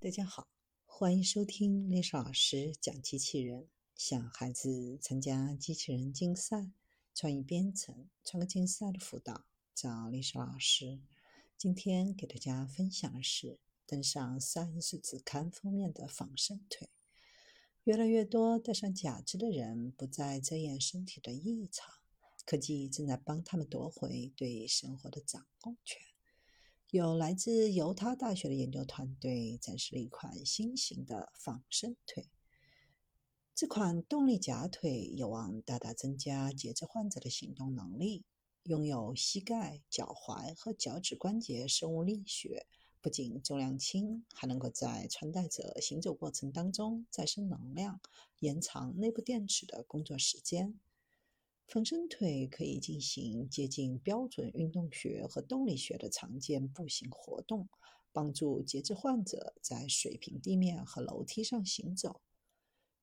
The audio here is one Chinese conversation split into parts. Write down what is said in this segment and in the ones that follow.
大家好，欢迎收听历史老师讲机器人，向孩子参加机器人竞赛、创意编程、创客竞赛的辅导，找历史老师。今天给大家分享的是登上《Science》子刊封面的仿生腿。越来越多戴上假肢的人不再遮掩身体的异常，科技正在帮他们夺回对生活的掌控权。有来自犹他大学的研究团队展示了一款新型的仿生腿。这款动力假腿有望大大增加截肢患者的行动能力。拥有膝盖、脚踝和脚趾关节生物力学，不仅重量轻，还能够在穿戴者行走过程当中再生能量，延长内部电池的工作时间。仿生腿可以进行接近标准运动学和动力学的常见步行活动，帮助截肢患者在水平地面和楼梯上行走。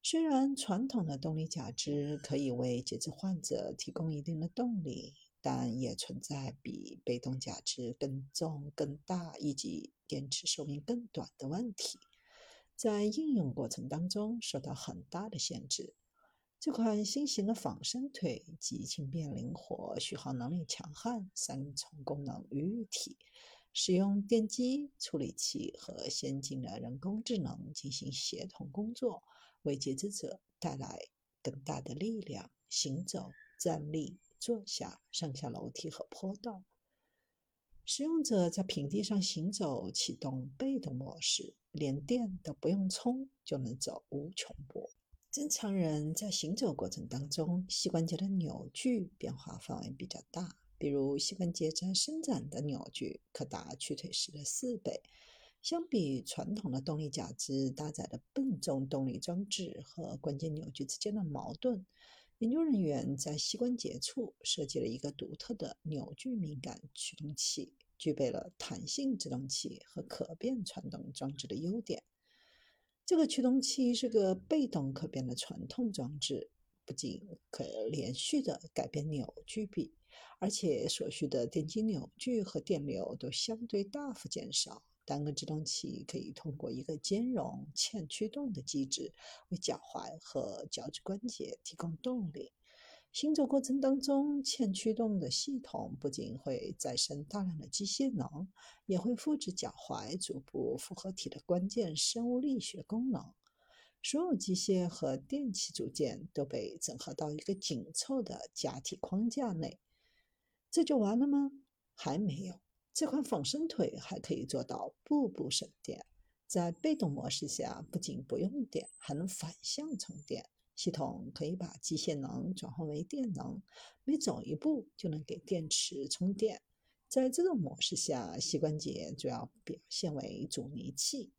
虽然传统的动力假肢可以为截肢患者提供一定的动力，但也存在比被动假肢更重、更大以及电池寿命更短的问题，在应用过程当中受到很大的限制。这款新型的仿生腿集轻便灵活，续航能力强悍，三重功能于一体，使用电机处理器和先进的人工智能进行协同工作，为截肢者带来更大的力量，行走、站立、坐下、上下楼梯和坡道。使用者在平地上行走，启动被动模式，连电都不用充就能走无穷步。正常人在行走过程当中，膝关节的扭矩变化范围比较大，比如膝关节在伸展的扭矩可达屈腿时的四倍。相比传统的动力假肢搭载的笨重动力装置和关节扭矩之间的矛盾，研究人员在膝关节处设计了一个独特的扭矩敏感驱动器，具备了弹性制动器和可变传动装置的优点。这个驱动器是个被动可变的传统装置，不仅可连续的改变扭矩比，而且所需的电机扭矩和电流都相对大幅减少。单个制动器可以通过一个兼容欠驱动的机制，为脚踝和脚趾关节提供动力。行走过程当中，欠驱动的系统不仅会再生大量的机械能，也会复制脚踝足部复合体的关键生物力学功能。所有机械和电气组件都被整合到一个紧凑的假体框架内。这就完了吗？还没有。这款仿生腿还可以做到步步省电。在被动模式下，不仅不用电，还能反向充电。系统可以把机械能转换为电能，每走一步就能给电池充电。在这种模式下，膝关节主要表现为阻尼器，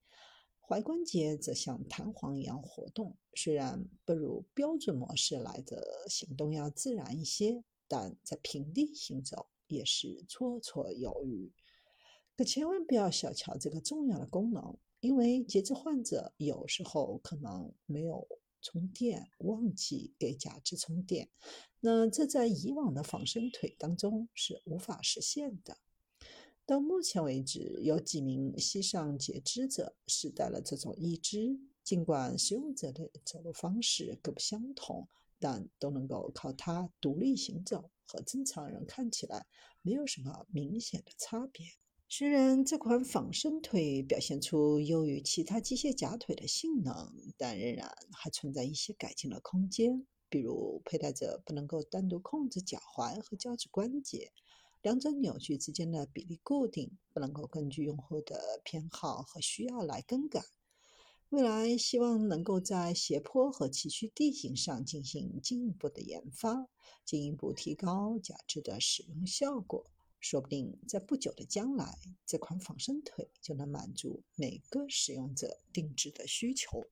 踝关节则像弹簧一样活动。虽然不如标准模式来的行动要自然一些，但在平地行走也是绰绰有余。可千万不要小瞧这个重要的功能，因为截肢患者有时候可能没有。充电忘记给假肢充电，那这在以往的仿生腿当中是无法实现的。到目前为止，有几名膝上截肢者试戴了这种义肢，尽管使用者的走路方式各不相同，但都能够靠它独立行走，和正常人看起来没有什么明显的差别。虽然这款仿生腿表现出优于其他机械假腿的性能，但仍然还存在一些改进的空间。比如，佩戴者不能够单独控制脚踝和脚趾关节，两者扭矩之间的比例固定，不能够根据用户的偏好和需要来更改。未来希望能够在斜坡和崎岖地形上进行进一步的研发，进一步提高假肢的使用效果。说不定在不久的将来，这款仿生腿就能满足每个使用者定制的需求。